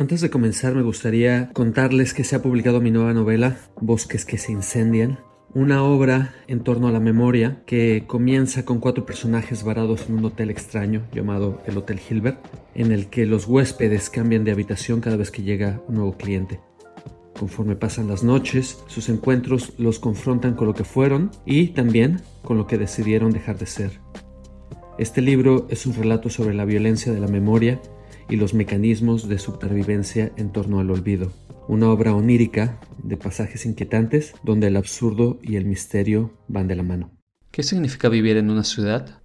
Antes de comenzar me gustaría contarles que se ha publicado mi nueva novela, Bosques que se incendian, una obra en torno a la memoria que comienza con cuatro personajes varados en un hotel extraño llamado el Hotel Hilbert, en el que los huéspedes cambian de habitación cada vez que llega un nuevo cliente. Conforme pasan las noches, sus encuentros los confrontan con lo que fueron y también con lo que decidieron dejar de ser. Este libro es un relato sobre la violencia de la memoria y los mecanismos de supervivencia en torno al olvido. Una obra onírica de pasajes inquietantes donde el absurdo y el misterio van de la mano. ¿Qué significa vivir en una ciudad?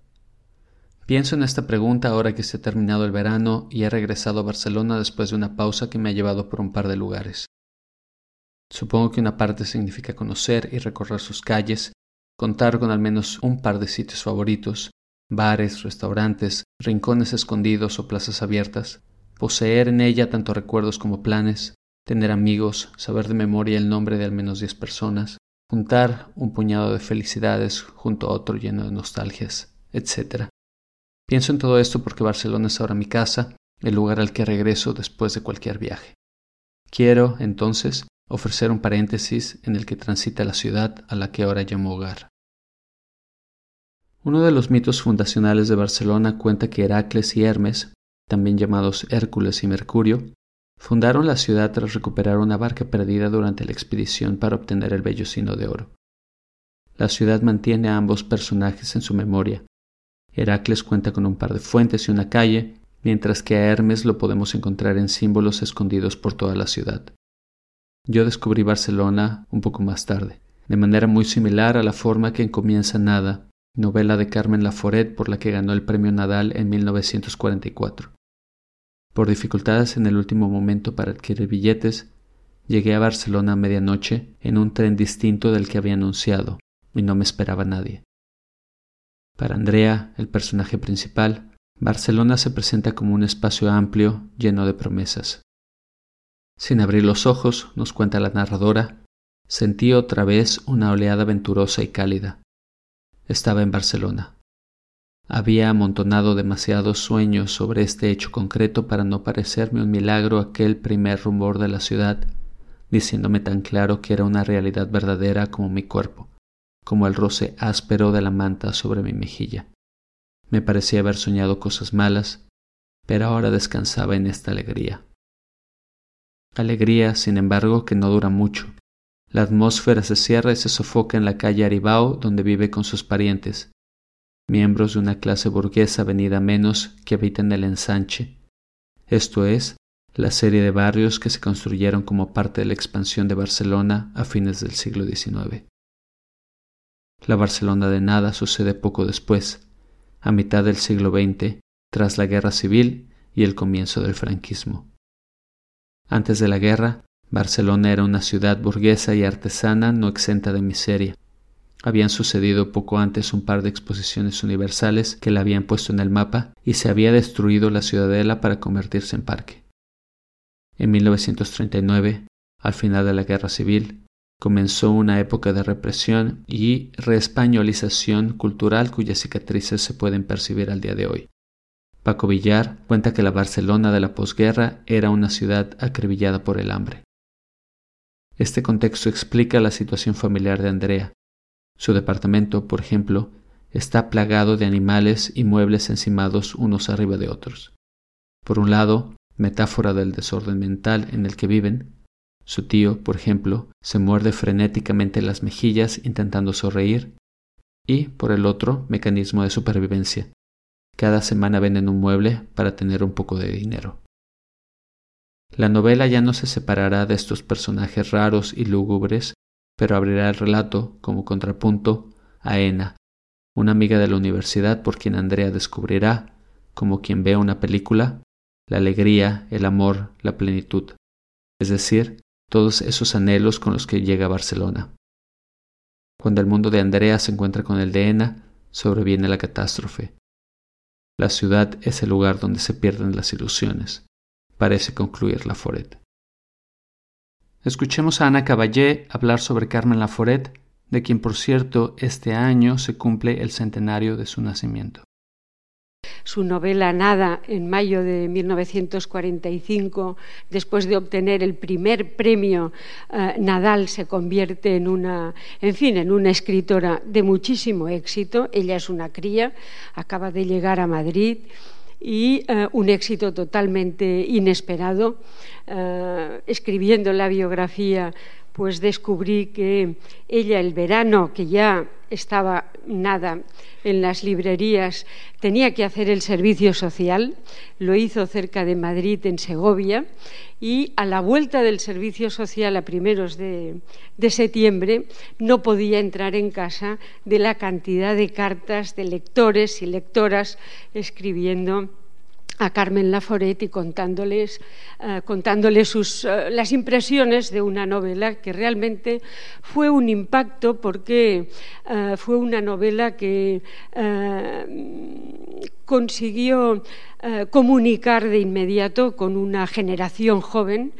Pienso en esta pregunta ahora que se ha terminado el verano y he regresado a Barcelona después de una pausa que me ha llevado por un par de lugares. Supongo que una parte significa conocer y recorrer sus calles, contar con al menos un par de sitios favoritos, bares, restaurantes, rincones escondidos o plazas abiertas, poseer en ella tanto recuerdos como planes, tener amigos, saber de memoria el nombre de al menos diez personas, juntar un puñado de felicidades junto a otro lleno de nostalgias, etc. Pienso en todo esto porque Barcelona es ahora mi casa, el lugar al que regreso después de cualquier viaje. Quiero, entonces, ofrecer un paréntesis en el que transita la ciudad a la que ahora llamo hogar. Uno de los mitos fundacionales de Barcelona cuenta que Heracles y Hermes, también llamados Hércules y Mercurio, fundaron la ciudad tras recuperar una barca perdida durante la expedición para obtener el vellocino de oro. La ciudad mantiene a ambos personajes en su memoria. Heracles cuenta con un par de fuentes y una calle, mientras que a Hermes lo podemos encontrar en símbolos escondidos por toda la ciudad. Yo descubrí Barcelona un poco más tarde, de manera muy similar a la forma que en Comienza Nada novela de Carmen Laforet por la que ganó el premio Nadal en 1944. Por dificultades en el último momento para adquirir billetes, llegué a Barcelona a medianoche en un tren distinto del que había anunciado, y no me esperaba nadie. Para Andrea, el personaje principal, Barcelona se presenta como un espacio amplio, lleno de promesas. Sin abrir los ojos, nos cuenta la narradora, sentí otra vez una oleada aventurosa y cálida estaba en Barcelona. Había amontonado demasiados sueños sobre este hecho concreto para no parecerme un milagro aquel primer rumor de la ciudad, diciéndome tan claro que era una realidad verdadera como mi cuerpo, como el roce áspero de la manta sobre mi mejilla. Me parecía haber soñado cosas malas, pero ahora descansaba en esta alegría. Alegría, sin embargo, que no dura mucho, la atmósfera se cierra y se sofoca en la calle Aribao, donde vive con sus parientes, miembros de una clase burguesa venida menos que habita en el ensanche, esto es, la serie de barrios que se construyeron como parte de la expansión de Barcelona a fines del siglo XIX. La Barcelona de nada sucede poco después, a mitad del siglo XX, tras la guerra civil y el comienzo del franquismo. Antes de la guerra, Barcelona era una ciudad burguesa y artesana no exenta de miseria. Habían sucedido poco antes un par de exposiciones universales que la habían puesto en el mapa y se había destruido la ciudadela para convertirse en parque. En 1939, al final de la Guerra Civil, comenzó una época de represión y reespañolización cultural cuyas cicatrices se pueden percibir al día de hoy. Paco Villar cuenta que la Barcelona de la posguerra era una ciudad acribillada por el hambre. Este contexto explica la situación familiar de Andrea. Su departamento, por ejemplo, está plagado de animales y muebles encimados unos arriba de otros. Por un lado, metáfora del desorden mental en el que viven, su tío, por ejemplo, se muerde frenéticamente las mejillas intentando sonreír, y, por el otro, mecanismo de supervivencia. Cada semana venden un mueble para tener un poco de dinero. La novela ya no se separará de estos personajes raros y lúgubres, pero abrirá el relato, como contrapunto, a Ena, una amiga de la universidad por quien Andrea descubrirá, como quien ve una película, la alegría, el amor, la plenitud, es decir, todos esos anhelos con los que llega a Barcelona. Cuando el mundo de Andrea se encuentra con el de Ena, sobreviene la catástrofe. La ciudad es el lugar donde se pierden las ilusiones, parece concluir Laforet. Escuchemos a Ana Caballé hablar sobre Carmen Laforet, de quien por cierto este año se cumple el centenario de su nacimiento su novela Nada en mayo de 1945, después de obtener el primer premio eh, Nadal, se convierte en una, en fin, en una escritora de muchísimo éxito. Ella es una cría, acaba de llegar a Madrid y eh, un éxito totalmente inesperado. Eh, escribiendo la biografía pues descubrí que ella el verano, que ya estaba nada en las librerías, tenía que hacer el servicio social, lo hizo cerca de Madrid, en Segovia, y a la vuelta del servicio social a primeros de, de septiembre no podía entrar en casa de la cantidad de cartas de lectores y lectoras escribiendo a Carmen Laforet y contándoles, eh, contándoles sus, eh, las impresiones de una novela que realmente fue un impacto porque eh, fue una novela que consiguió comunicar de inmediato con una generación joven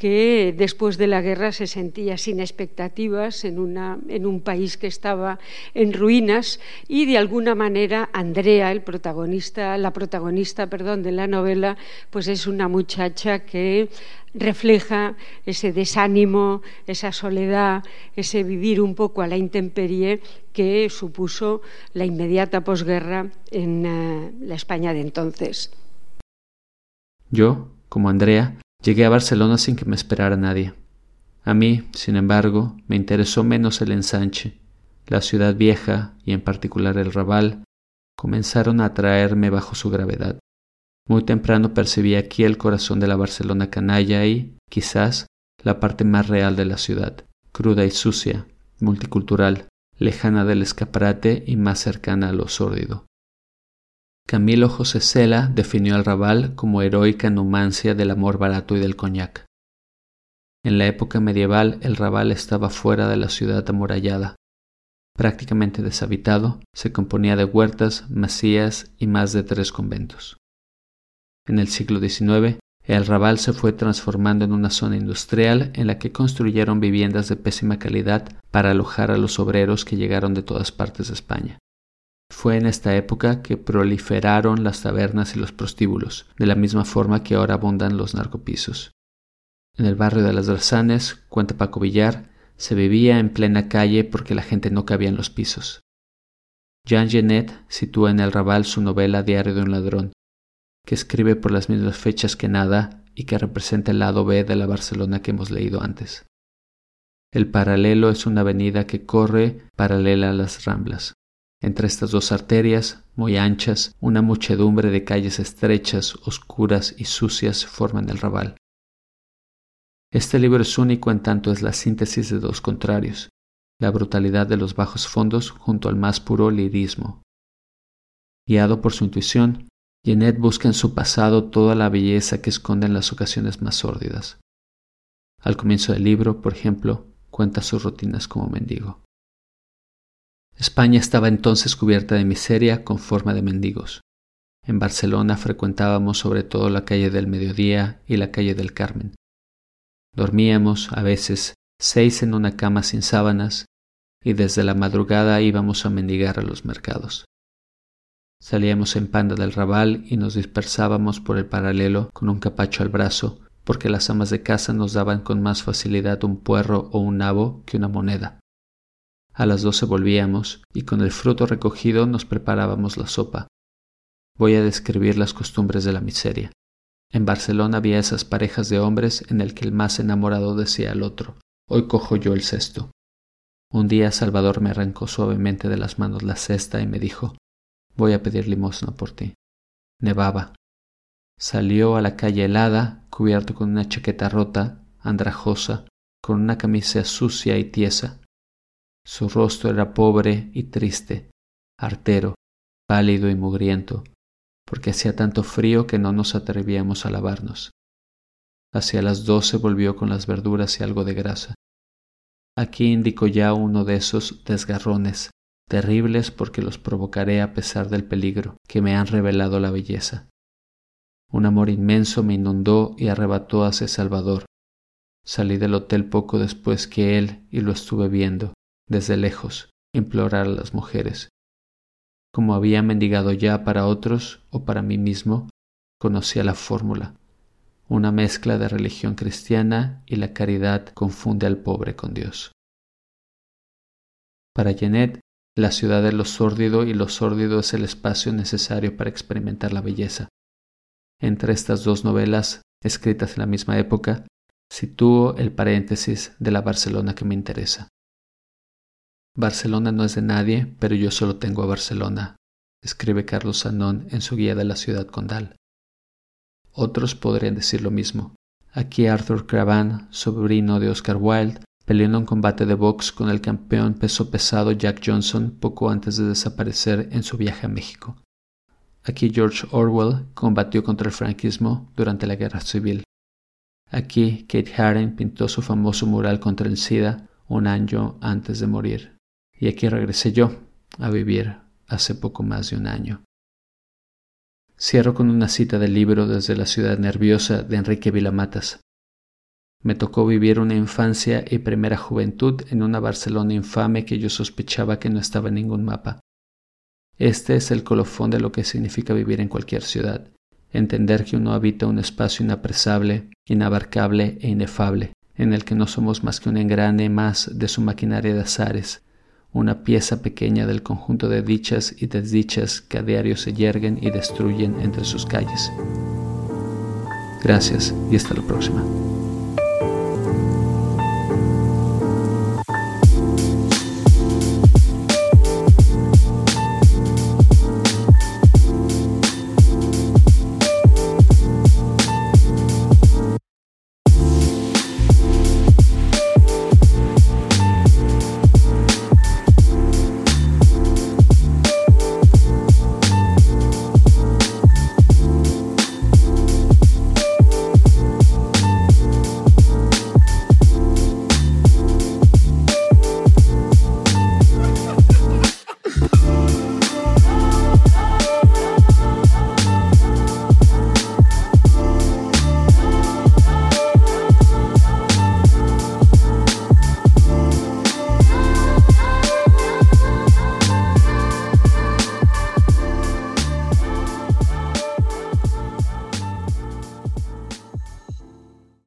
que después de la guerra se sentía sin expectativas en, un país que estaba en ruinas y de alguna manera Andrea, el protagonista, la protagonista, perdón, de la novela, pues es una muchacha que refleja ese desánimo, esa soledad, ese vivir un poco a la intemperie que supuso la inmediata posguerra en eh, la España de entonces. Yo, como Andrea, Llegué a Barcelona sin que me esperara nadie. A mí, sin embargo, me interesó menos el ensanche. La ciudad vieja, y en particular el Raval, comenzaron a atraerme bajo su gravedad. Muy temprano percibí aquí el corazón de la Barcelona canalla y, quizás, la parte más real de la ciudad, cruda y sucia, multicultural, lejana del escaparate y más cercana a lo sórdido. Camilo José Cela definió al Raval como heroica numancia del amor barato y del coñac. En la época medieval el Raval estaba fuera de la ciudad amurallada. Prácticamente deshabitado, se componía de huertas, masías y más de tres conventos. En el siglo XIX, el Raval se fue transformando en una zona industrial en la que construyeron viviendas de pésima calidad para alojar a los obreros que llegaron de todas partes de España. Fue en esta época que proliferaron las tabernas y los prostíbulos, de la misma forma que ahora abundan los narcopisos. En el barrio de las Drazanes, cuenta Paco Villar, se vivía en plena calle porque la gente no cabía en los pisos. Jean Genet sitúa en el Raval su novela Diario de un ladrón, que escribe por las mismas fechas que nada y que representa el lado B de la Barcelona que hemos leído antes. El paralelo es una avenida que corre paralela a las Ramblas. Entre estas dos arterias, muy anchas, una muchedumbre de calles estrechas, oscuras y sucias forman el Raval. Este libro es único en tanto es la síntesis de dos contrarios, la brutalidad de los bajos fondos junto al más puro lirismo. Guiado por su intuición, Jeanette busca en su pasado toda la belleza que esconden las ocasiones más sórdidas. Al comienzo del libro, por ejemplo, cuenta sus rutinas como mendigo. España estaba entonces cubierta de miseria con forma de mendigos. En Barcelona frecuentábamos sobre todo la calle del Mediodía y la calle del Carmen. Dormíamos, a veces, seis en una cama sin sábanas, y desde la madrugada íbamos a mendigar a los mercados. Salíamos en panda del rabal y nos dispersábamos por el paralelo con un capacho al brazo, porque las amas de casa nos daban con más facilidad un puerro o un nabo que una moneda. A las doce volvíamos y con el fruto recogido nos preparábamos la sopa. Voy a describir las costumbres de la miseria. En Barcelona había esas parejas de hombres en el que el más enamorado decía al otro, hoy cojo yo el cesto. Un día Salvador me arrancó suavemente de las manos la cesta y me dijo, voy a pedir limosna por ti. Nevaba. Salió a la calle helada, cubierto con una chaqueta rota, andrajosa, con una camisa sucia y tiesa, su rostro era pobre y triste, artero, pálido y mugriento, porque hacía tanto frío que no nos atrevíamos a lavarnos. Hacia las doce volvió con las verduras y algo de grasa. Aquí indico ya uno de esos desgarrones, terribles porque los provocaré a pesar del peligro que me han revelado la belleza. Un amor inmenso me inundó y arrebató hacia Salvador. Salí del hotel poco después que él y lo estuve viendo, desde lejos, implorar a las mujeres. Como había mendigado ya para otros o para mí mismo, conocía la fórmula. Una mezcla de religión cristiana y la caridad confunde al pobre con Dios. Para Janet, la ciudad es lo sórdido y lo sórdido es el espacio necesario para experimentar la belleza. Entre estas dos novelas, escritas en la misma época, sitúo el paréntesis de la Barcelona que me interesa. Barcelona no es de nadie, pero yo solo tengo a Barcelona, escribe Carlos Sanón en su guía de la ciudad condal. Otros podrían decir lo mismo. Aquí Arthur Cravan, sobrino de Oscar Wilde, peleó en un combate de box con el campeón peso pesado Jack Johnson poco antes de desaparecer en su viaje a México. Aquí George Orwell combatió contra el franquismo durante la Guerra Civil. Aquí Kate Haring pintó su famoso mural contra el SIDA un año antes de morir. Y aquí regresé yo a vivir hace poco más de un año. Cierro con una cita del libro Desde la ciudad nerviosa de Enrique Vilamatas. Me tocó vivir una infancia y primera juventud en una Barcelona infame que yo sospechaba que no estaba en ningún mapa. Este es el colofón de lo que significa vivir en cualquier ciudad, entender que uno habita un espacio inapresable, inabarcable e inefable, en el que no somos más que un engrane más de su maquinaria de azares, una pieza pequeña del conjunto de dichas y desdichas que a diario se yerguen y destruyen entre sus calles. Gracias y hasta la próxima.